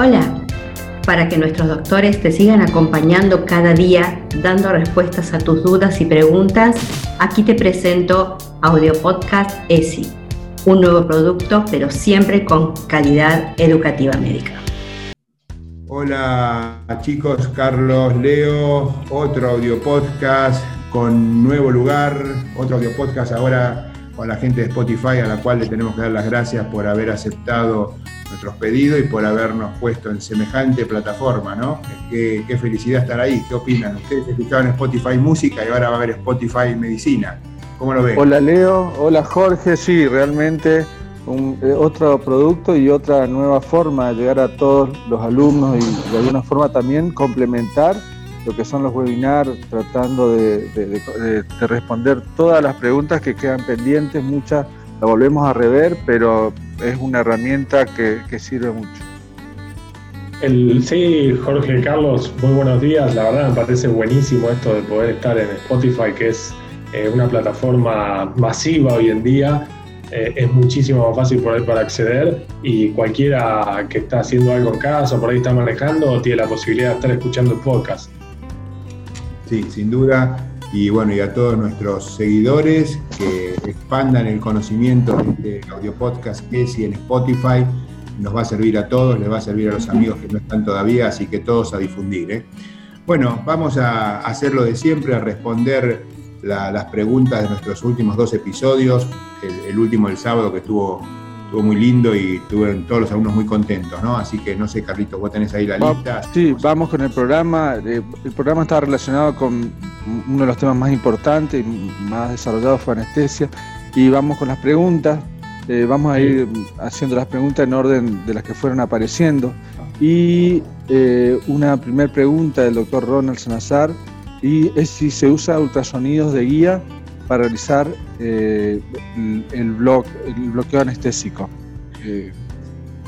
Hola, para que nuestros doctores te sigan acompañando cada día dando respuestas a tus dudas y preguntas, aquí te presento Audio Podcast ESI, un nuevo producto pero siempre con calidad educativa médica. Hola chicos, Carlos, Leo, otro audio podcast con nuevo lugar, otro audio podcast ahora con la gente de Spotify a la cual le tenemos que dar las gracias por haber aceptado nuestros pedidos y por habernos puesto en semejante plataforma, ¿no? Qué, felicidad estar ahí. ¿Qué opinan? Ustedes escuchaban Spotify Música y ahora va a haber Spotify Medicina. ¿Cómo lo ven? Hola Leo, hola Jorge, sí, realmente eh, otro producto y otra nueva forma de llegar a todos los alumnos y de alguna forma también complementar lo que son los webinars, tratando de, responder todas las preguntas que quedan pendientes, muchas la volvemos a rever, pero es una herramienta que, sirve mucho. El, sí, Jorge Carlos, muy buenos días. La verdad me parece buenísimo esto de poder estar en Spotify, que es eh, una plataforma masiva hoy en día eh, es muchísimo más fácil por para acceder y cualquiera que está haciendo algo en casa o por ahí está manejando tiene la posibilidad de estar escuchando el podcast. Sí, sin duda. Y bueno, y a todos nuestros seguidores que expandan el conocimiento de este audio podcast que si en Spotify nos va a servir a todos, les va a servir a los amigos que no están todavía, así que todos a difundir. ¿eh? Bueno, vamos a hacerlo de siempre, a responder las preguntas de nuestros últimos dos episodios, el, último el sábado que estuvo, estuvo muy lindo y estuvieron todos los alumnos muy contentos, ¿no? Así que no sé, Carlitos, vos tenés ahí la lista. Sí, vamos con el programa. Eh, el programa está relacionado con uno de los temas más importantes y más desarrollados fue anestesia. Y vamos con las preguntas. Eh, vamos a ir haciendo las preguntas en orden de las que fueron apareciendo. Y eh, una primera pregunta del doctor Ronald Salazar y es si se usa ultrasonidos de guía para realizar eh, el, bloqueo anestésico. Eh,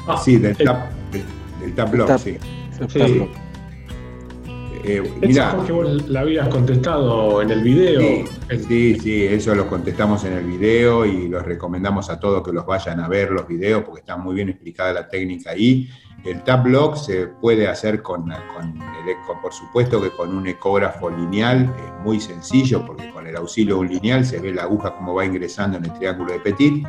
ah, sí, del tap, del, tap block, sí. Eh, mira, que vos la habías contestado en el video. Sí, sí, eso lo contestamos en el video y los recomendamos a todos que los vayan a ver los videos porque está muy bien explicada la técnica ahí. El tap block se puede hacer con, con, por supuesto que con un ecógrafo lineal, es muy sencillo porque con el auxilio de un lineal se ve la aguja como va ingresando en el triángulo de Petit,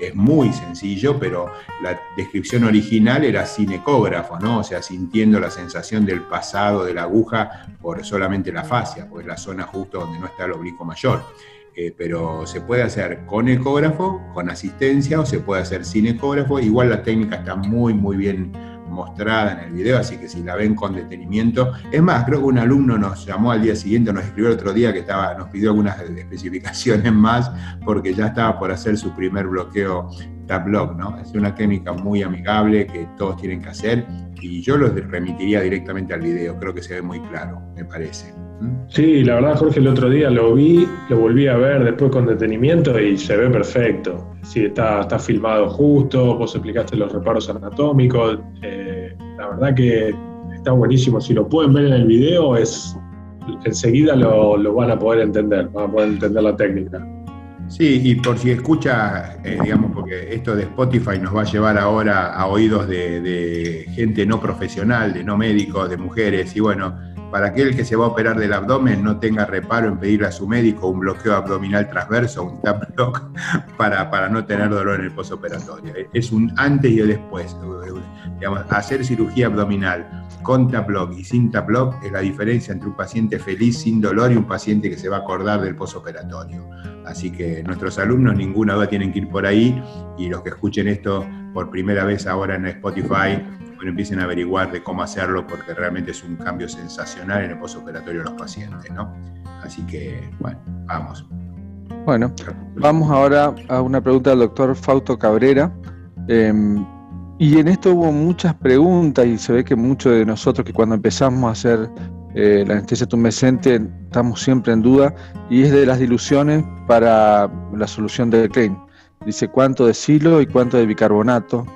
es muy sencillo, pero la descripción original era sin ecógrafo, ¿no? O sea, sintiendo la sensación del pasado de la aguja por solamente la fascia, pues la zona justo donde no está el oblicuo mayor. Eh, pero se puede hacer con ecógrafo, con asistencia, o se puede hacer sin ecógrafo. Igual la técnica está muy, muy bien mostrada en el video, así que si la ven con detenimiento. Es más, creo que un alumno nos llamó al día siguiente, nos escribió el otro día que estaba, nos pidió algunas especificaciones más porque ya estaba por hacer su primer bloqueo tap block, ¿no? Es una técnica muy amigable que todos tienen que hacer y yo los remitiría directamente al video, creo que se ve muy claro, me parece. ¿Mm? Sí, la verdad Jorge el otro día lo vi, lo volví a ver después con detenimiento y se ve perfecto. Sí, está, está filmado justo, vos explicaste los reparos anatómicos, eh, la verdad que está buenísimo. Si lo pueden ver en el video, es enseguida lo, lo van a poder entender, van a poder entender la técnica. Sí, y por si escucha, eh, digamos, porque esto de Spotify nos va a llevar ahora a oídos de, gente no profesional, de no médicos, de mujeres, y bueno, para aquel que se va a operar del abdomen no tenga reparo en pedirle a su médico un bloqueo abdominal transverso, un tap block, para, para no tener dolor en el postoperatorio. Es un antes y el después. Digamos, hacer cirugía abdominal con tap block y sin tap block es la diferencia entre un paciente feliz sin dolor y un paciente que se va a acordar del postoperatorio. Así que nuestros alumnos, ninguna duda, tienen que ir por ahí y los que escuchen esto por primera vez ahora en Spotify, bueno, empiecen a averiguar de cómo hacerlo porque realmente es un cambio sensacional en el postoperatorio de los pacientes, ¿no? Así que, bueno, vamos. Bueno, vamos ahora a una pregunta del doctor Fausto Cabrera. Em, y en esto hubo muchas preguntas y se ve que muchos de nosotros que cuando empezamos a hacer eh, la anestesia tumescente estamos siempre en duda y es de las diluciones para la solución del claim. Dice cuánto de silo y cuánto de bicarbonato.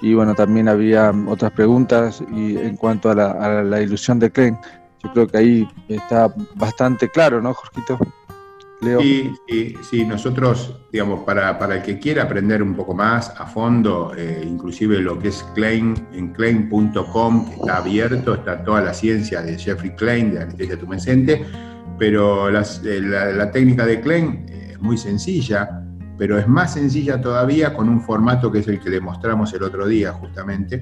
Y bueno, también había otras preguntas y en cuanto a la, dilución de Klein. Yo creo que ahí está bastante claro, ¿no, Jorgito? Leo. Sí, sí, nosotros, digamos, para, para, el que quiera aprender un poco más a fondo, eh, inclusive lo que es Klein, en klein.com, está abierto, está toda la ciencia de Jeffrey Klein, de anestesia tumescente, pero eh, la, técnica de Klein es muy sencilla, pero es más sencilla todavía con un formato que es el que le mostramos el otro día justamente,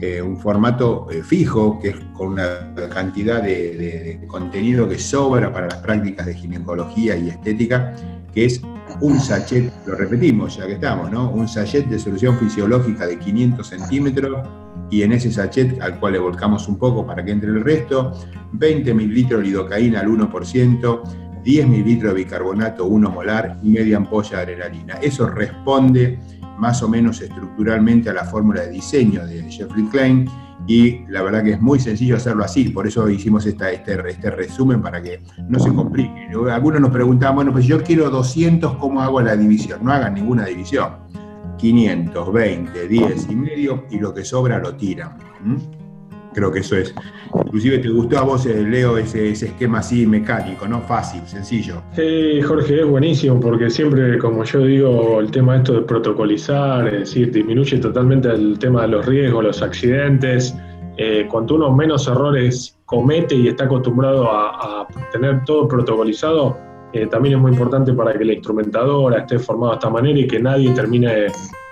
eh, un formato eh, fijo, que es con una cantidad de, contenido que sobra para las prácticas de ginecología y estética, que es un sachet, lo repetimos ya que estamos, ¿no? Un sachet de solución fisiológica de 500 centímetros y en ese sachet al cual le volcamos un poco para que entre el resto, 20 mililitros de lidocaína al 1%, 10 mililitros de bicarbonato 1 molar y media ampolla de adrenalina. Eso responde más o menos estructuralmente a la fórmula de diseño de Jeffrey Klein y la verdad que es muy sencillo hacerlo así, por eso hicimos esta, este, este resumen para que no se complique. Algunos nos preguntaban, bueno, pues yo quiero 200, ¿cómo hago la división? No hagan ninguna división. 500, 20, 10 y medio y lo que sobra lo tiran. Creo que eso es. Inclusive te gustó a vos, eh, Leo, ese, esquema así mecánico, ¿no? Fácil, sencillo. Sí, Jorge, es buenísimo porque siempre, como yo digo, el tema esto de protocolizar, es decir, disminuye totalmente el tema de los riesgos, los accidentes. Eh, cuanto uno menos errores comete y está acostumbrado a, tener todo protocolizado, eh, también es muy importante para que la instrumentadora esté formada de esta manera y que nadie termine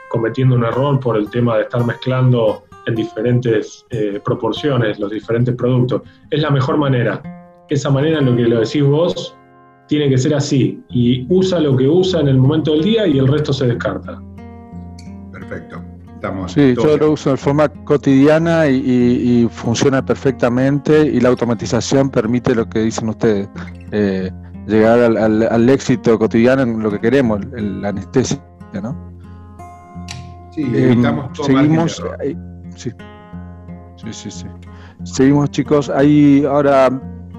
cometiendo un error por el tema de estar mezclando en diferentes eh, proporciones los diferentes productos. Es la mejor manera. Esa manera en lo que lo decís vos tiene que ser así. Y usa lo que usa en el momento del día y el resto se descarta. Perfecto. Estamos sí, yo lo uso en forma cotidiana y, funciona perfectamente y la automatización permite lo que dicen ustedes, eh, llegar al, éxito cotidiano en lo que queremos, la anestesia, ¿no? Sí, evitamos eh, seguimos, Sí. Sí, sí, sí. Seguimos, chicos. Hay ahora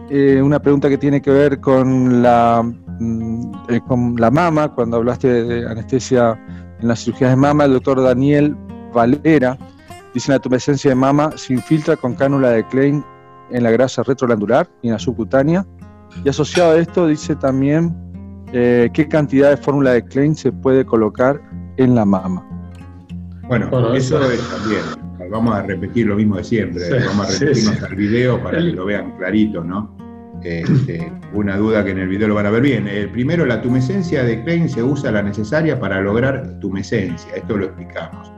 eh, una pregunta que tiene que ver con la, mm, eh, con la mama. Cuando hablaste de anestesia en las cirugías de mama, el doctor Daniel Valera dice la tumescencia de mama se infiltra con cánula de Klein en la grasa retroglandular y en la subcutánea. Y asociado a esto dice también eh, qué cantidad de fórmula de Klein se puede colocar en la mama. Bueno, eso es también vamos a repetir lo mismo de siempre, vamos a repetirnos al video para que lo vean clarito, ¿no? Este, una duda que en el video lo van a ver bien. El primero, la tumescencia de Klein se usa la necesaria para lograr tumescencia, esto lo explicamos.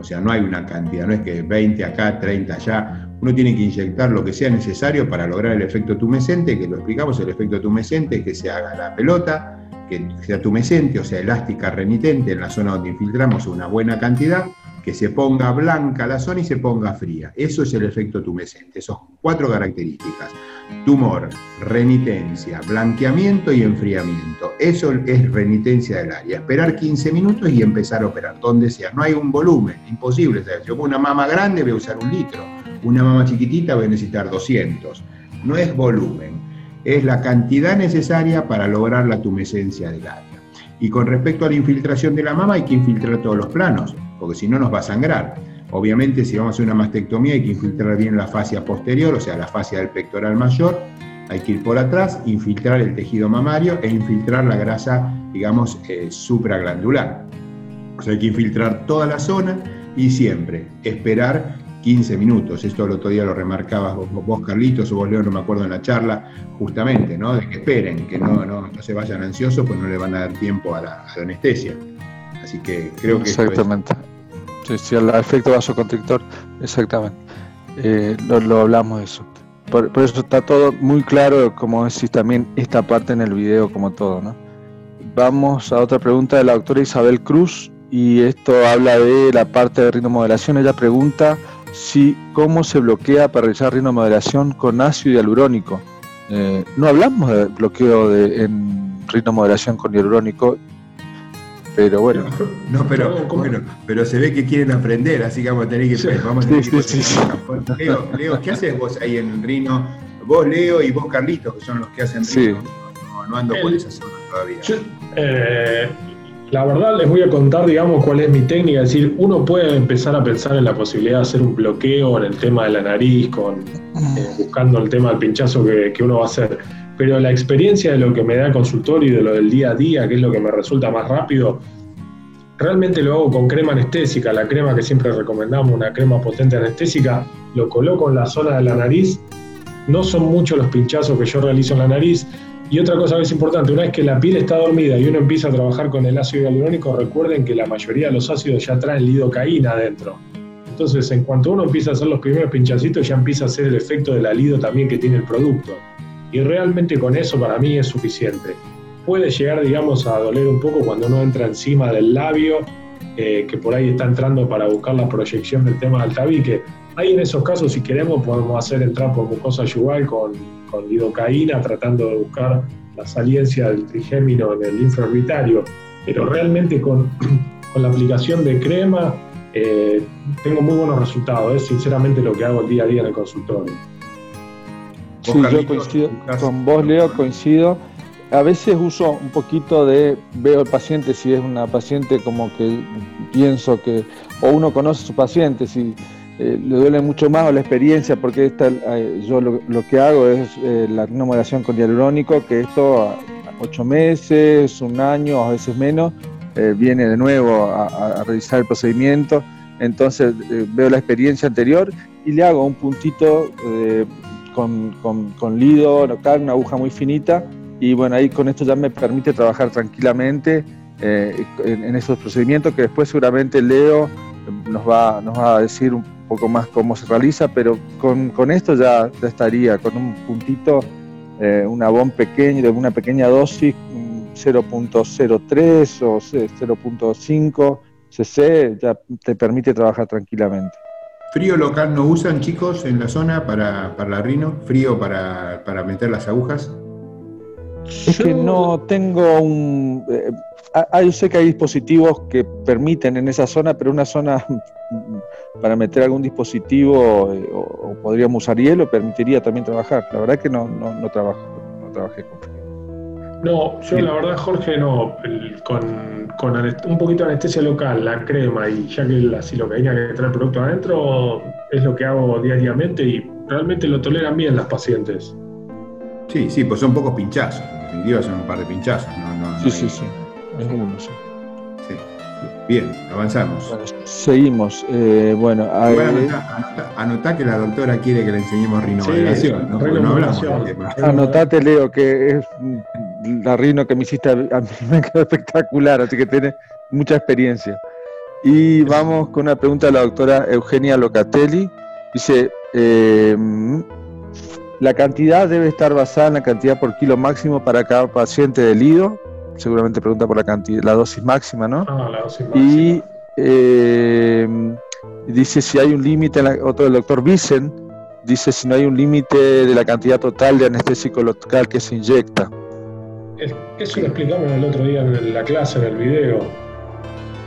O sea, no hay una cantidad, no es que 20 acá, 30 allá. Uno tiene que inyectar lo que sea necesario para lograr el efecto tumescente, que lo explicamos, el efecto tumescente es que se haga la pelota, que sea tumescente, o sea, elástica renitente en la zona donde infiltramos una buena cantidad, que se ponga blanca la zona y se ponga fría. Eso es el efecto tumescente, esas cuatro características. Tumor, renitencia, blanqueamiento y enfriamiento. Eso es renitencia del área. Esperar 15 minutos y empezar a operar, donde sea. No hay un volumen, imposible. Si yo una mama grande voy a usar un litro, una mama chiquitita voy a necesitar 200. No es volumen, es la cantidad necesaria para lograr la tumescencia del área. Y con respecto a la infiltración de la mama, hay que infiltrar todos los planos porque si no nos va a sangrar. Obviamente, si vamos a hacer una mastectomía, hay que infiltrar bien la fascia posterior, o sea, la fascia del pectoral mayor. Hay que ir por atrás, infiltrar el tejido mamario e infiltrar la grasa, digamos, eh, supraglandular. O sea, hay que infiltrar toda la zona y siempre esperar 15 minutos. Esto el otro día lo remarcabas vos, Carlitos, o vos, Leo, no me acuerdo en la charla, justamente, ¿no? De que esperen, que no, no, no se vayan ansiosos, pues no le van a dar tiempo a la, anestesia. Así que creo que. Exactamente. Sí, sí, el efecto vasoconstrictor, exactamente. Eh, lo, hablamos de eso. Por, eso está todo muy claro, como decís también, esta parte en el video, como todo, ¿no? Vamos a otra pregunta de la doctora Isabel Cruz, y esto habla de la parte de rinomodelación. Ella pregunta si cómo se bloquea para realizar rinomodelación con ácido hialurónico. Eh, no hablamos de bloqueo de, en rinomodelación con hialurónico pero bueno. No, pero, pero se ve que quieren aprender, así que vamos a tener que. vamos a tener que Leo, Leo, ¿qué haces vos ahí en Rino? Vos, Leo, y vos, Carlitos, que son los que hacen Rino. No, ando por esa zona todavía. Eh, la verdad les voy a contar, digamos, cuál es mi técnica. Es decir, uno puede empezar a pensar en la posibilidad de hacer un bloqueo en el tema de la nariz, con, eh, buscando el tema del pinchazo que, que uno va a hacer. Pero la experiencia de lo que me da el consultorio y de lo del día a día, que es lo que me resulta más rápido, realmente lo hago con crema anestésica, la crema que siempre recomendamos, una crema potente anestésica, lo coloco en la zona de la nariz, no son muchos los pinchazos que yo realizo en la nariz, y otra cosa que es importante, una vez que la piel está dormida y uno empieza a trabajar con el ácido hialurónico, recuerden que la mayoría de los ácidos ya traen lidocaína adentro. Entonces, en cuanto uno empieza a hacer los primeros pinchacitos, ya empieza a hacer el efecto del alido también que tiene el producto. Y realmente con eso para mí es suficiente. Puede llegar, digamos, a doler un poco cuando uno entra encima del labio, eh, que por ahí está entrando para buscar la proyección del tema del tabique. Ahí en esos casos, si queremos, podemos hacer entrar por mucosa yugal con con lidocaína tratando de buscar la saliencia del trigémino en el infraorbitario, pero realmente con, con la aplicación de crema eh, tengo muy buenos resultados, es sinceramente lo que hago el día a día en el consultorio. Sí, yo coincido con vos, Leo, coincido. A veces uso un poquito de, veo al paciente si es una paciente como que pienso que, o uno conoce a su paciente, si eh, le duele mucho más o la experiencia, porque esta, eh, yo lo, que hago es eh, la renovación con hialurónico, que esto a ocho meses, un año, a veces menos, viene de nuevo a, realizar el procedimiento. Entonces veo la experiencia anterior y le hago un puntito con, con, con, lido local, una aguja muy finita, y bueno, ahí con esto ya me permite trabajar tranquilamente en, en, esos procedimientos que después seguramente Leo nos va, nos va a decir un poco más cómo se realiza, pero con, con esto ya, ya, estaría, con un puntito, eh, una bomba pequeña, una pequeña dosis, 0.03 o 0.5 cc, ya te permite trabajar tranquilamente. ¿Frío local no usan, chicos, en la zona para, para la rino? ¿Frío para, para meter las agujas? Es que no tengo un... Eh, yo sé que hay dispositivos que permiten en esa zona, pero una zona para meter algún dispositivo eh, o, podríamos usar hielo permitiría también trabajar. La verdad que no, no, no trabajo, no trabajé con No, yo la verdad, Jorge, no. con, con un poquito de anestesia local, la crema y ya que la silocaína que trae el producto adentro es lo que hago diariamente y realmente lo toleran bien las pacientes. Sí, sí, pues son pocos pinchazos. En definitiva son un par de pinchazos. sí, sí, sí. Es uno, sí. Bien, avanzamos. seguimos. Eh, bueno, anotá, que la doctora quiere que le enseñemos rinomodelación. ¿no? Anotate, Leo, que es la rino que me hiciste a mí me quedó espectacular, así que tiene mucha experiencia. Y vamos con una pregunta de la doctora Eugenia Locatelli. Dice, eh, la cantidad debe estar basada en la cantidad por kilo máximo para cada paciente del IDO seguramente pregunta por la cantidad, la dosis máxima, ¿no? Ah, la dosis máxima. Y eh, dice si hay un límite, otro del doctor Vicen, dice si no hay un límite de la cantidad total de anestésico local que se inyecta. Eso lo explicamos el otro día en la clase, en el video.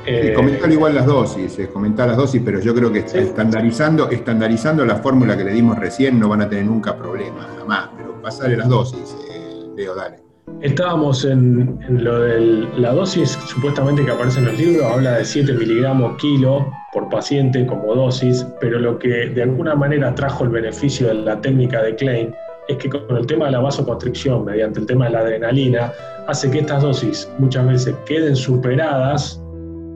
Eh, comentar igual las dosis, eh, comentar las dosis, pero yo creo que estandarizando, estandarizando la fórmula que le dimos recién no van a tener nunca problemas, jamás, pero pasarle las dosis, eh, Leo, dale. Estábamos en, lo de la dosis supuestamente que aparece en el libro, habla de 7 miligramos kilo por paciente como dosis, pero lo que de alguna manera trajo el beneficio de la técnica de Klein es que con el tema de la vasoconstricción, mediante el tema de la adrenalina, hace que estas dosis muchas veces queden superadas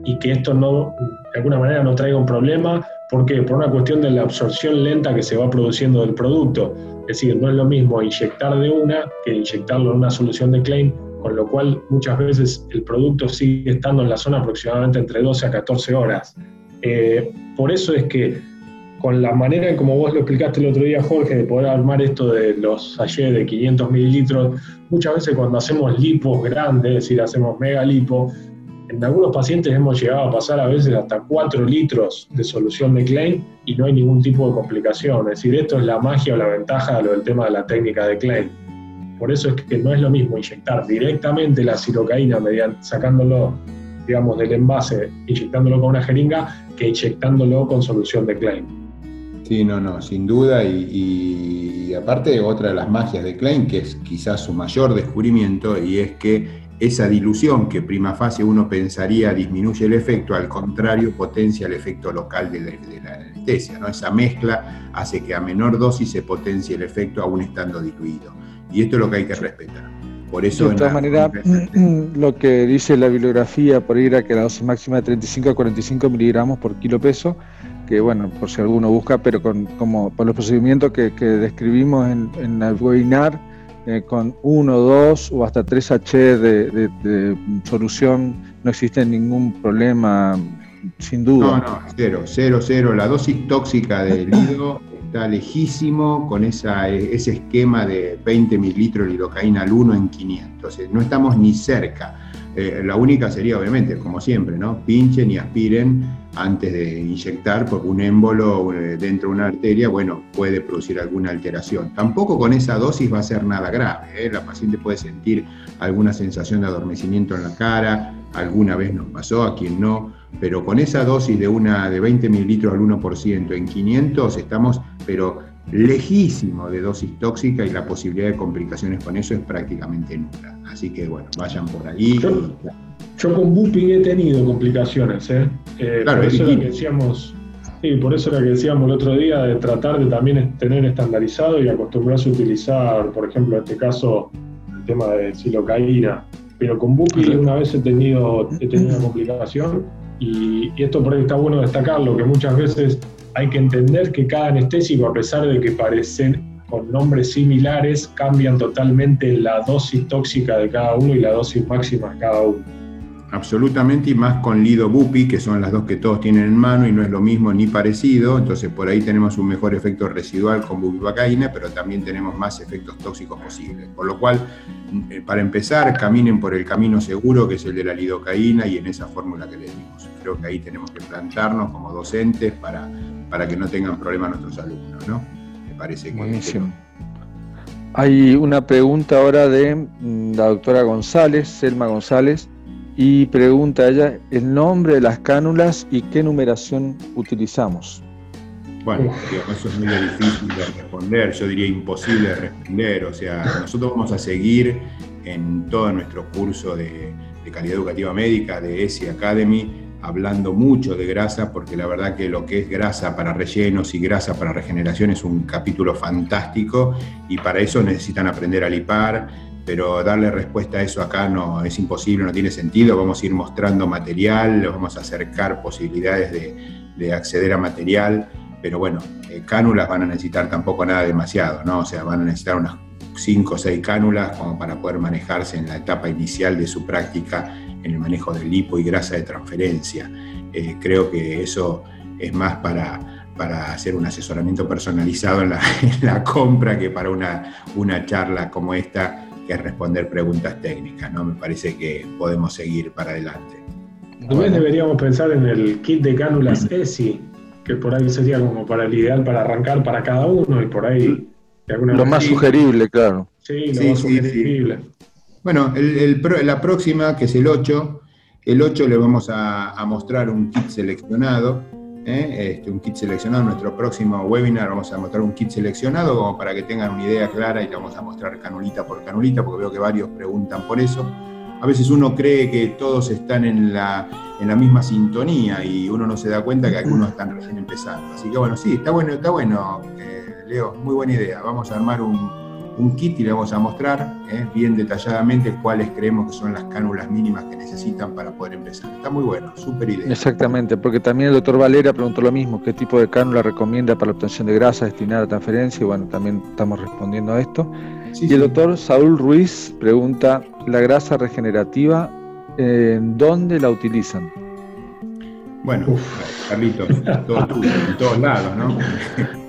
y que esto no, de alguna manera no traiga un problema. ¿Por qué? Por una cuestión de la absorción lenta que se va produciendo del producto. Es decir, no es lo mismo inyectar de una que inyectarlo en una solución de claim, con lo cual muchas veces el producto sigue estando en la zona aproximadamente entre 12 a 14 horas. Eh, por eso es que con la manera en como vos lo explicaste el otro día, Jorge, de poder armar esto de los sachets de 500 mililitros, muchas veces cuando hacemos lipos grandes, es decir, hacemos mega lipo, en algunos pacientes hemos llegado a pasar a veces hasta 4 litros de solución de Klein y no hay ningún tipo de complicación. Es decir, esto es la magia o la ventaja de lo del tema de la técnica de Klein. Por eso es que no es lo mismo inyectar directamente la silocaína mediante sacándolo, digamos, del envase, inyectándolo con una jeringa, que inyectándolo con solución de Klein. Sí, no, no, sin duda. Y, y aparte, otra de las magias de Klein, que es quizás su mayor descubrimiento, y es que esa dilución que prima facie uno pensaría disminuye el efecto, al contrario potencia el efecto local de la, anestesia. ¿no? Esa mezcla hace que a menor dosis se potencie el efecto aún estando diluido. Y esto es lo que hay que respetar. Por eso de todas maneras, lo que dice la bibliografía por ir a que la dosis máxima de 35 a 45 miligramos por kilo peso, que bueno, por si alguno busca, pero con, como por los procedimientos que, describimos en, en, el webinar, eh, con 1, 2 o hasta 3 H de, solución no existe ningún problema, sin duda. No, no, cero, cero, cero. La dosis tóxica del lido está lejísimo con esa, ese esquema de 20 mililitros de lidocaína al 1 en 500. No estamos ni cerca. Eh, la única sería, obviamente, como siempre, ¿no? Pinchen y aspiren antes de inyectar, porque un émbolo eh, dentro de una arteria, bueno, puede producir alguna alteración. Tampoco con esa dosis va a ser nada grave. ¿eh? La paciente puede sentir alguna sensación de adormecimiento en la cara, alguna vez nos pasó, a quien no, pero con esa dosis de una de 20 mililitros al 1% en 500 estamos, pero lejísimo de dosis tóxica y la posibilidad de complicaciones con eso es prácticamente nula. Así que bueno, vayan por ahí. Yo, con Buping he tenido complicaciones, ¿eh? eh claro, por eso que decíamos, sí, por eso era que decíamos el otro día de tratar de también tener estandarizado y acostumbrarse a utilizar, por ejemplo, en este caso, el tema de silocaína. Pero con Buping una vez he tenido, he tenido una complicación y, esto por ahí está bueno destacarlo, que muchas veces hay que entender que cada anestésico, a pesar de que parecen con nombres similares, cambian totalmente la dosis tóxica de cada uno y la dosis máxima de cada uno. Absolutamente, y más con Lido Bupi, que son las dos que todos tienen en mano y no es lo mismo ni parecido, entonces por ahí tenemos un mejor efecto residual con bupivacaína, pero también tenemos más efectos tóxicos posibles. Por lo cual, eh, para empezar, caminen por el camino seguro, que es el de la lidocaína, y en esa fórmula que les dimos. Creo que ahí tenemos que plantarnos como docentes para, para que no tengan problemas nuestros alumnos, ¿no? Me parece que... Buenísimo. Hay una pregunta ahora de mm, la doctora González, Selma González y pregunta ella el nombre de las cánulas y qué numeración utilizamos. Bueno, eso es muy difícil de responder, yo diría imposible de responder, o sea, nosotros vamos a seguir en todo nuestro curso de, calidad educativa médica de ESI Academy hablando mucho de grasa, porque la verdad que lo que es grasa para rellenos y grasa para regeneración es un capítulo fantástico y para eso necesitan aprender a lipar, pero darle respuesta a eso acá no es imposible, no tiene sentido. Vamos a ir mostrando material, vamos a acercar posibilidades de, acceder a material, pero bueno, eh, cánulas van a necesitar tampoco nada demasiado, ¿no? O sea, van a necesitar unas 5 o 6 cánulas como para poder manejarse en la etapa inicial de su práctica en el manejo de lipo y grasa de transferencia. Eh, creo que eso es más para, para hacer un asesoramiento personalizado en la, en la compra que para una, una charla como esta que responder preguntas técnicas, ¿no? Me parece que podemos seguir para adelante. También deberíamos pensar en el kit de cánulas ESI, que por ahí sería como para el ideal para arrancar para cada uno y por ahí... Lo más sugerible, claro. Sí, lo más sugerible. Bueno, el, la próxima, que es el 8, el 8 le vamos a, mostrar un kit seleccionado ¿eh? este, un kit seleccionado. Nuestro próximo webinar vamos a mostrar un kit seleccionado como para que tengan una idea clara y le vamos a mostrar canulita por canulita, porque veo que varios preguntan por eso. A veces uno cree que todos están en la, en la misma sintonía y uno no se da cuenta que algunos están recién empezando. Así que bueno, sí, está bueno, está bueno, eh, Leo, muy buena idea. Vamos a armar un, un kit y le vamos a mostrar eh, bien detalladamente cuáles creemos que son las cánulas mínimas que necesitan para poder empezar. Está muy bueno, súper idea. Exactamente, porque también el doctor Valera preguntó lo mismo, qué tipo de cánula recomienda para la obtención de grasa destinada a transferencia y bueno, también estamos respondiendo a esto. y el doctor Saúl Ruiz pregunta, ¿la grasa regenerativa en dónde la utilizan? Bueno, Carlitos, todo en todos lados, ¿no?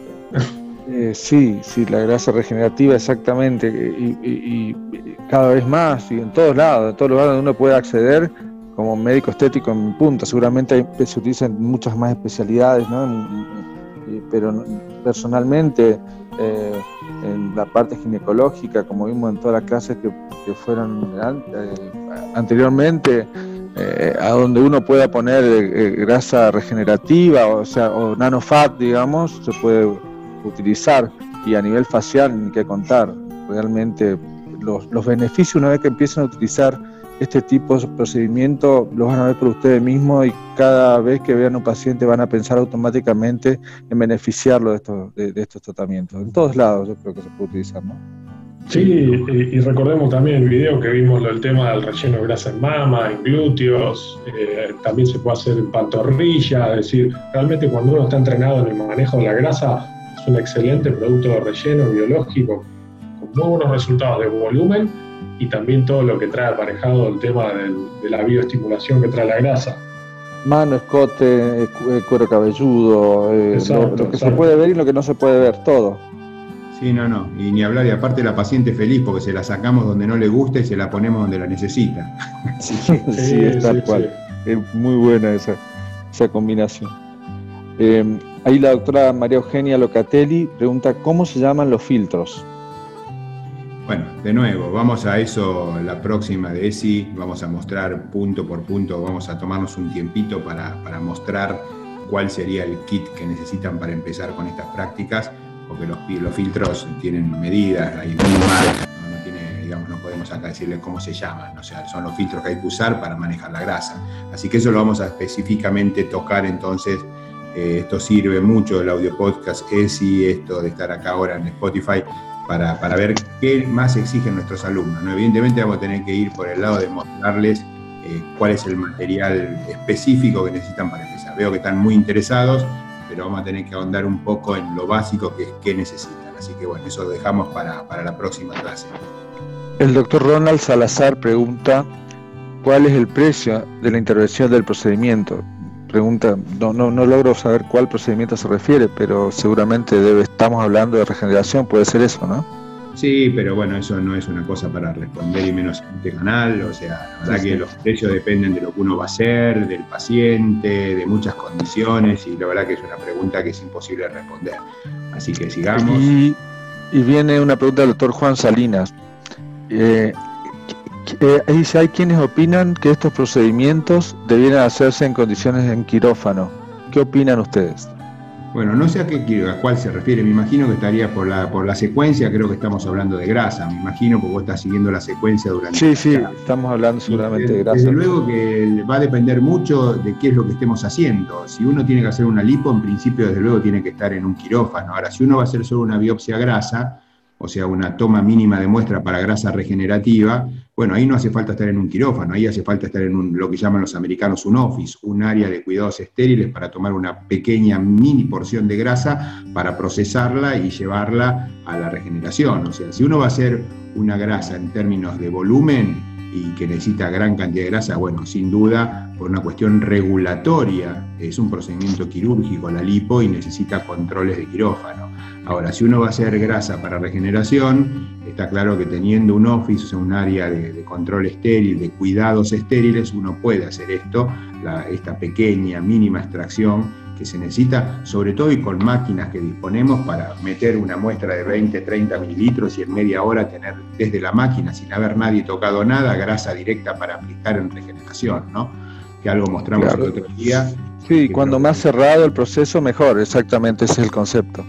Eh, sí, sí, la grasa regenerativa exactamente, y, cada vez más, y en todos lados, en todos lados donde uno puede acceder como médico estético en punta. Seguramente se utilizan muchas más especialidades, ¿no? pero personalmente eh, en la parte ginecológica, como vimos en todas las clases que, fueron eh, anteriormente, a donde uno pueda poner grasa regenerativa, o sea, o nanofat, digamos, se puede utilizar y a nivel facial ni que contar. Realmente los, los beneficios una vez que empiezan a utilizar este tipo de procedimiento los van a ver por ustedes mismos y cada vez que vean un paciente van a pensar automáticamente en beneficiarlo de estos, de, estos tratamientos. En todos lados yo creo que se puede utilizar, ¿no? Sí, y, recordemos también el video que vimos el tema del relleno de grasa en mama, en glúteos, eh, también se puede hacer en pantorrilla, es decir, realmente cuando uno está entrenado en el manejo de la grasa es un excelente producto de relleno biológico con muy buenos resultados de volumen y también todo lo que trae aparejado el tema de la bioestimulación que trae la grasa. Mano, escote, eh, cuero cabelludo, eh, lo, que se puede ver y lo que no se puede ver, todo. Sí, no, no. Y ni hablar, y aparte la paciente feliz porque se la sacamos donde no le gusta y se la ponemos donde la necesita. sí, es tal cual. Es muy buena esa, esa combinación. Eh, ahí la doctora María Eugenia Locatelli pregunta, ¿cómo se llaman los filtros? Bueno, de nuevo, vamos a eso la próxima de ESI, vamos a mostrar punto por punto, vamos a tomarnos un tiempito para, para mostrar cuál sería el kit que necesitan para empezar con estas prácticas porque los, los filtros tienen medidas, hay marcas, ¿no? no, tiene, digamos, no podemos acá decirles cómo se llaman, o sea, son los filtros que hay que usar para manejar la grasa. Así que eso lo vamos a específicamente tocar entonces. Eh, esto sirve mucho, el audio podcast ESI, esto de estar acá ahora en Spotify, para, para, ver qué más exigen nuestros alumnos. ¿no? Evidentemente vamos a tener que ir por el lado de mostrarles eh, cuál es el material específico que necesitan para empezar. Veo que están muy interesados, pero vamos a tener que ahondar un poco en lo básico que es qué necesitan. Así que bueno, eso lo dejamos para, la próxima clase. El doctor Ronald Salazar pregunta, ¿cuál es el precio de la intervención del procedimiento? Pregunta, no, no, no logro saber cuál procedimiento se refiere, pero seguramente debe, estamos hablando de regeneración, puede ser eso, ¿no? Sí, pero bueno, eso no es una cosa para responder y menos en este canal. O sea, la verdad que los precios dependen de lo que uno va a hacer, del paciente, de muchas condiciones y la verdad que es una pregunta que es imposible responder. Así que sigamos. Y, viene una pregunta del doctor Juan Salinas. Eh, eh, hay quienes opinan que estos procedimientos debieran hacerse en condiciones en quirófano. ¿Qué opinan ustedes? Bueno, no sé a, qué, a cuál se refiere, me imagino que estaría por la, por la secuencia, creo que estamos hablando de grasa, me imagino, porque vos estás siguiendo la secuencia durante... Sí, sí, estamos hablando seguramente de grasa. Desde luego que va a depender mucho de qué es lo que estemos haciendo. Si uno tiene que hacer una lipo, en principio, desde luego, tiene que estar en un quirófano. Ahora, si uno va a hacer solo una biopsia grasa, o sea, una toma mínima de muestra para grasa regenerativa, bueno, ahí no hace falta estar en un quirófano, ahí hace falta estar en un, lo que llaman los americanos un office, un área de cuidados estériles para tomar una pequeña mini porción de grasa para procesarla y llevarla a la regeneración. O sea, si uno va a hacer una grasa en términos de volumen y que necesita gran cantidad de grasa, bueno, sin duda, por una cuestión regulatoria, es un procedimiento quirúrgico la lipo y necesita controles de quirófano. Ahora, si uno va a hacer grasa para regeneración, está claro que teniendo un office, o un área de, control estéril, de cuidados estériles, uno puede hacer esto, esta pequeña, mínima extracción que se necesita, sobre todo y con máquinas que disponemos para meter una muestra de 20, 30 mililitros y en media hora tener desde la máquina, sin haber nadie tocado nada, grasa directa para aplicar en regeneración, ¿no? Que algo mostramos el otro día. Sí, cuando más cerrado el proceso, mejor, exactamente ese es el concepto.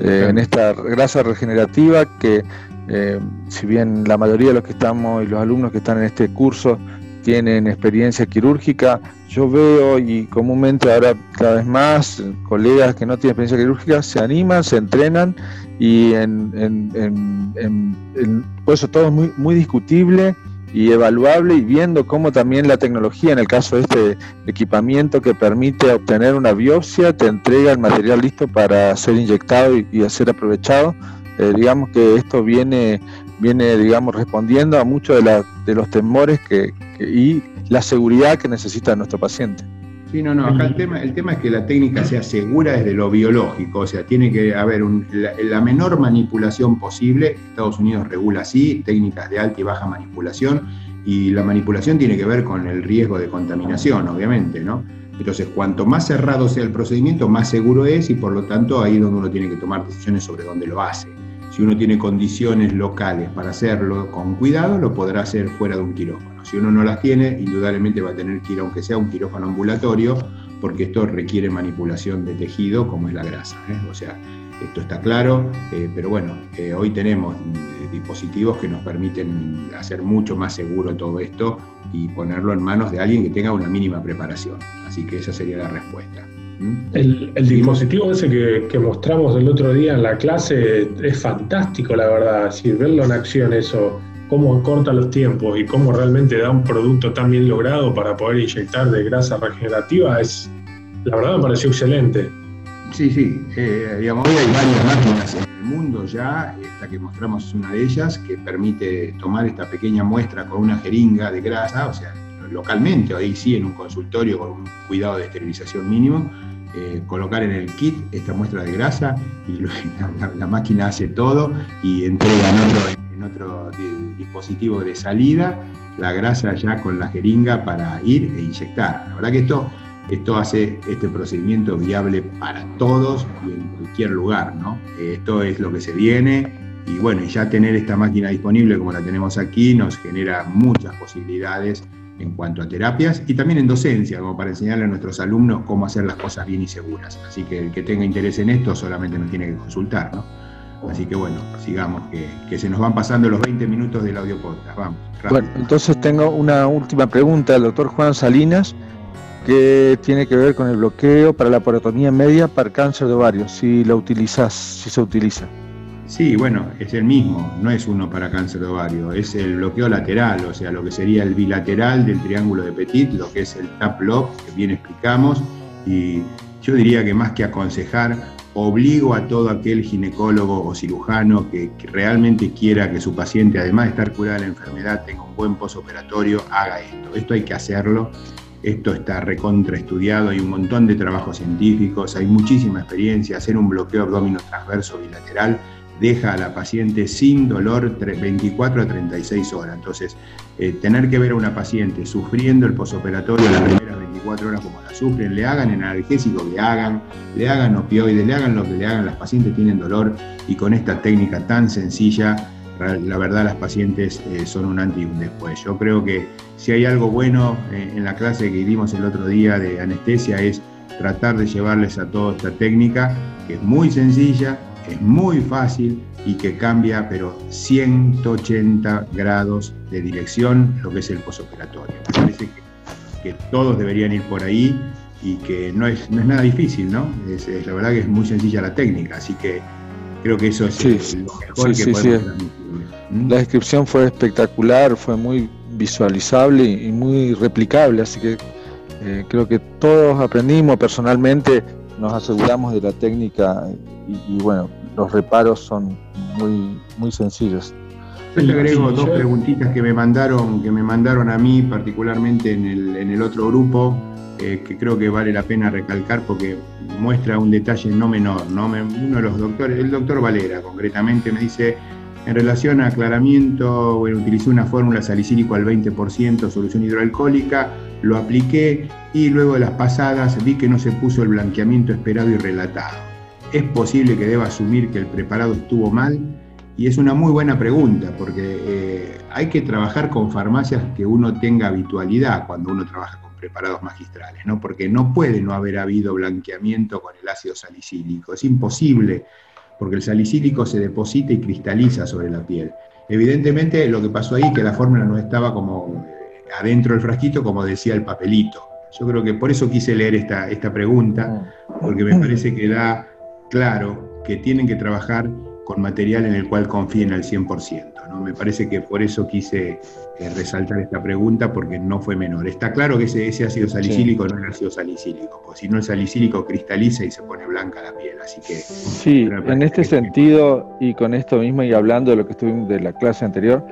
Eh, en esta grasa regenerativa que eh, si bien la mayoría de los que estamos y los alumnos que están en este curso tienen experiencia quirúrgica, yo veo y comúnmente ahora cada vez más colegas que no tienen experiencia quirúrgica se animan, se entrenan y en, en, por eso todo es muy, muy discutible y evaluable y viendo cómo también la tecnología, en el caso de este equipamiento que permite obtener una biopsia, te entrega el material listo para ser inyectado y, y ser aprovechado. Eh, digamos que esto viene, viene digamos, respondiendo a muchos de, de los temores que, y la seguridad que necesita nuestro paciente. Sí, no, no, acá el tema, el tema es que la técnica sea segura desde lo biológico, o sea, tiene que haber la, menor manipulación posible, Estados Unidos regula así, técnicas de alta y baja manipulación, y la manipulación tiene que ver con el riesgo de contaminación, obviamente, ¿no? Entonces, cuanto más cerrado sea el procedimiento, más seguro es y por lo tanto ahí es donde uno tiene que tomar decisiones sobre dónde lo hace. Si uno tiene condiciones locales para hacerlo con cuidado, lo podrá hacer fuera de un quirófano. Si uno no las tiene, indudablemente va a tener que ir, aunque sea un quirófano ambulatorio, porque esto requiere manipulación de tejido como es la grasa. ¿eh? O sea, esto está claro, eh, pero bueno, eh, hoy tenemos dispositivos que nos permiten hacer mucho más seguro todo esto y ponerlo en manos de alguien que tenga una mínima preparación. Así que esa sería la respuesta. El, dispositivo ese que, mostramos el otro día en la clase es fantástico, la verdad. Si verlo en acción, eso, cómo acorta los tiempos y cómo realmente da un producto tan bien logrado para poder inyectar de grasa regenerativa, es, la verdad me pareció excelente. Sí, sí. Eh, digamos, hoy hay varias máquinas en el mundo ya. Esta que mostramos es una de ellas que permite tomar esta pequeña muestra con una jeringa de grasa, o sea, localmente, ahí sí en un consultorio con un cuidado de esterilización mínimo, eh, colocar en el kit esta muestra de grasa y la, máquina hace todo y entrega en otro, en otro dispositivo de salida la grasa ya con la jeringa para ir e inyectar. La verdad que esto, esto hace este procedimiento viable para todos y en cualquier lugar. ¿no? Esto es lo que se viene y bueno, ya tener esta máquina disponible como la tenemos aquí nos genera muchas posibilidades en cuanto a terapias y también en docencia, como para enseñarle a nuestros alumnos cómo hacer las cosas bien y seguras. Así que el que tenga interés en esto solamente nos tiene que consultar, ¿no? Así que bueno, sigamos, que, se nos van pasando los 20 minutos del audio podcast. Vamos. Bueno, entonces tengo una última pregunta del doctor Juan Salinas, que tiene que ver con el bloqueo para la porotomía media para cáncer de ovario, si lo utilizas, si se utiliza. Sí, bueno, es el mismo, no es uno para cáncer de ovario, es el bloqueo lateral, o sea, lo que sería el bilateral del triángulo de Petit, lo que es el tap lock, que bien explicamos, y yo diría que más que aconsejar, obligo a todo aquel ginecólogo o cirujano que, realmente quiera que su paciente, además de estar curada de la enfermedad, tenga un buen posoperatorio, haga esto. Esto hay que hacerlo, esto está recontraestudiado, hay un montón de trabajos científicos, hay muchísima experiencia, hacer un bloqueo abdomino transverso bilateral deja a la paciente sin dolor 24 a 36 horas. Entonces, eh, tener que ver a una paciente sufriendo el posoperatorio las primeras 24 horas como la sufren, le hagan analgésico, le hagan, le hagan opioides, le hagan lo que le hagan, las pacientes tienen dolor y con esta técnica tan sencilla, la verdad las pacientes eh, son un antes y un después. Yo creo que si hay algo bueno eh, en la clase que dimos el otro día de anestesia es tratar de llevarles a toda esta técnica, que es muy sencilla, es muy fácil y que cambia, pero 180 grados de dirección lo que es el posoperatorio. Me parece que, todos deberían ir por ahí y que no es, no es nada difícil, ¿no? Es, la verdad que es muy sencilla la técnica, así que creo que eso es lo mejor que podemos ¿Mm? La descripción fue espectacular, fue muy visualizable y muy replicable, así que eh, creo que todos aprendimos personalmente, nos aseguramos de la técnica y bueno, los reparos son muy, muy sencillos. Yo le agrego dos preguntitas que me mandaron, que me mandaron a mí, particularmente en el, en el otro grupo, eh, que creo que vale la pena recalcar porque muestra un detalle no menor. ¿no? Uno de los doctores, el doctor Valera concretamente, me dice, en relación a aclaramiento, bueno, utilicé una fórmula salicílico al 20%, solución hidroalcohólica, lo apliqué y luego de las pasadas vi que no se puso el blanqueamiento esperado y relatado. ¿Es posible que deba asumir que el preparado estuvo mal? Y es una muy buena pregunta, porque eh, hay que trabajar con farmacias que uno tenga habitualidad cuando uno trabaja con preparados magistrales, ¿no? Porque no puede no haber habido blanqueamiento con el ácido salicílico. Es imposible, porque el salicílico se deposita y cristaliza sobre la piel. Evidentemente, lo que pasó ahí, que la fórmula no estaba como eh, adentro del frasquito, como decía el papelito. Yo creo que por eso quise leer esta, esta pregunta, porque me parece que da claro que tienen que trabajar con material en el cual confíen al 100%. ¿no? Me parece que por eso quise eh, resaltar esta pregunta, porque no fue menor. Está claro que ese, ácido salicílico no es ácido salicílico, porque si no el salicílico cristaliza y se pone blanca la piel. Así que. Sí, en este sentido, y con esto mismo, y hablando de lo que estuvimos de la clase anterior,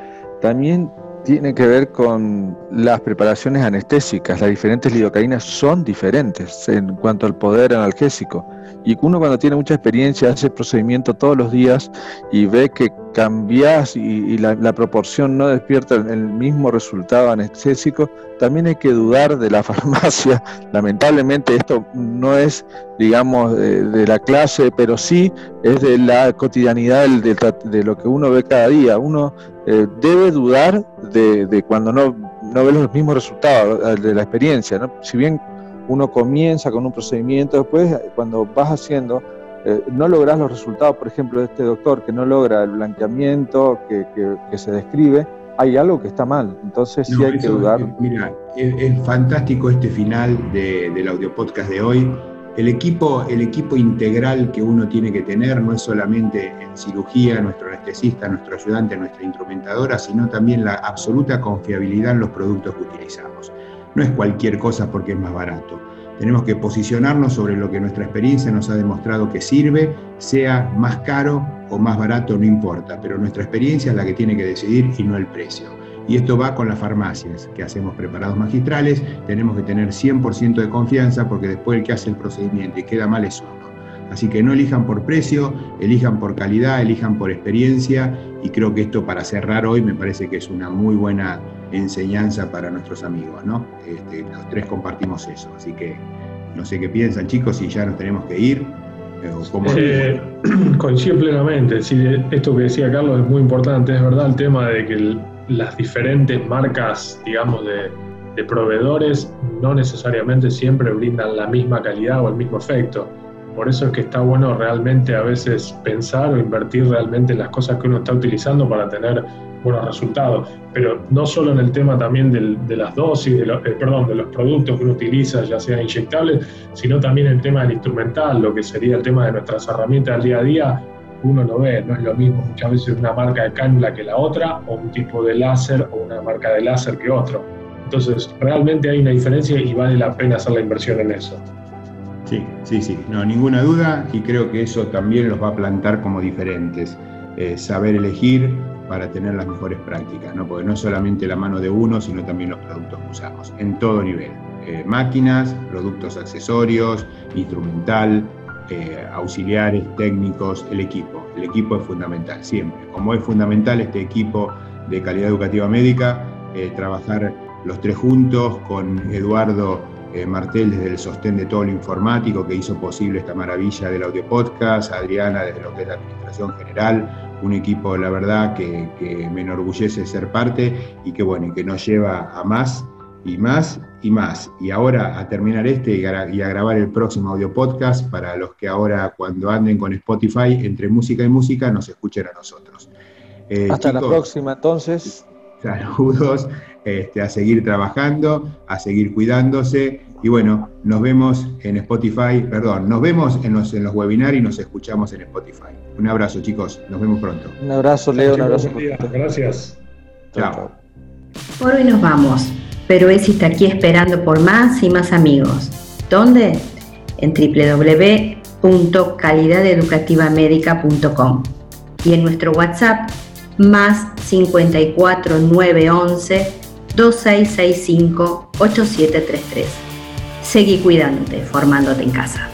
también tiene que ver con las preparaciones anestésicas. Las diferentes lidocaínas son diferentes en cuanto al poder analgésico. Y uno cuando tiene mucha experiencia hace el procedimiento todos los días y ve que cambias y, la, proporción no despierta el, mismo resultado anestésico, también hay que dudar de la farmacia. Lamentablemente esto no es, digamos, de, la clase, pero sí es de la cotidianidad de, lo que uno ve cada día. Uno eh, debe dudar de, cuando no, no, ve los mismos resultados de la experiencia. ¿no? Si bien uno comienza con un procedimiento, después cuando vas haciendo, eh, no logras los resultados, por ejemplo, de este doctor que no logra el blanqueamiento que, que, se describe, hay algo que está mal. Entonces sí hay que dudar. Mira, es, fantástico este final de, del audio podcast de hoy el equipo, el equipo integral que uno tiene que tener no es solamente en cirugía, nuestro anestesista, nuestro ayudante, nuestra instrumentadora, sino también la absoluta confiabilidad en los productos que utilizamos. No es cualquier cosa porque es más barato. Tenemos que posicionarnos sobre lo que nuestra experiencia nos ha demostrado que sirve, sea más caro o más barato, no importa, pero nuestra experiencia es la que tiene que decidir y no el precio. Y esto va con las farmacias, que hacemos preparados magistrales, tenemos que tener 100% de confianza porque después el que hace el procedimiento y queda mal es uno. Así que no elijan por precio, elijan por calidad, elijan por experiencia y creo que esto para cerrar hoy me parece que es una muy buena enseñanza para nuestros amigos, ¿no? Este, los tres compartimos eso, así que no sé qué piensan chicos, si ya nos tenemos que ir. Eh, coincido plenamente, sí, esto que decía Carlos es muy importante, es verdad el tema de que el, las diferentes marcas, digamos, de, proveedores no necesariamente siempre brindan la misma calidad o el mismo efecto. Por eso es que está bueno realmente a veces pensar o invertir realmente en las cosas que uno está utilizando para tener buenos resultados. Pero no solo en el tema también de las dosis, de eh, perdón, de los productos que uno utiliza, ya sean inyectables, sino también el tema del instrumental, lo que sería el tema de nuestras herramientas al día a día, uno lo ve, no es lo mismo muchas veces una marca de cánula que la otra, o un tipo de láser o una marca de láser que otro. Entonces, realmente hay una diferencia y vale la pena hacer la inversión en eso. Sí, sí, sí, no, ninguna duda y creo que eso también los va a plantar como diferentes. Eh, saber elegir para tener las mejores prácticas, ¿no? porque no es solamente la mano de uno, sino también los productos que usamos, en todo nivel. Eh, máquinas, productos accesorios, instrumental, eh, auxiliares, técnicos, el equipo. El equipo es fundamental, siempre. Como es fundamental este equipo de calidad educativa médica, eh, trabajar los tres juntos con Eduardo eh, Martel desde el sostén de todo lo informático que hizo posible esta maravilla del audio podcast, Adriana desde lo que es la administración general, un equipo, la verdad, que, que me enorgullece ser parte y que, bueno, que nos lleva a más y más y más. Y ahora a terminar este y a, grabar el próximo audio podcast para los que ahora cuando anden con Spotify, entre música y música, nos escuchen a nosotros. Eh, Hasta la próxima entonces. Saludos, este, a seguir trabajando, a seguir cuidándose. Y bueno, nos vemos en Spotify, perdón, nos vemos en los, en los webinars y nos escuchamos en Spotify. Un abrazo, chicos. Nos vemos pronto. Un abrazo, Leo. Un abrazo. Gracias. Chao. Por hoy nos vamos pero Esi está aquí esperando por más y más amigos. ¿Dónde? En www.calidadeducativamedica.com y en nuestro WhatsApp más 54 911 2665 8733. Seguí cuidándote, formándote en casa.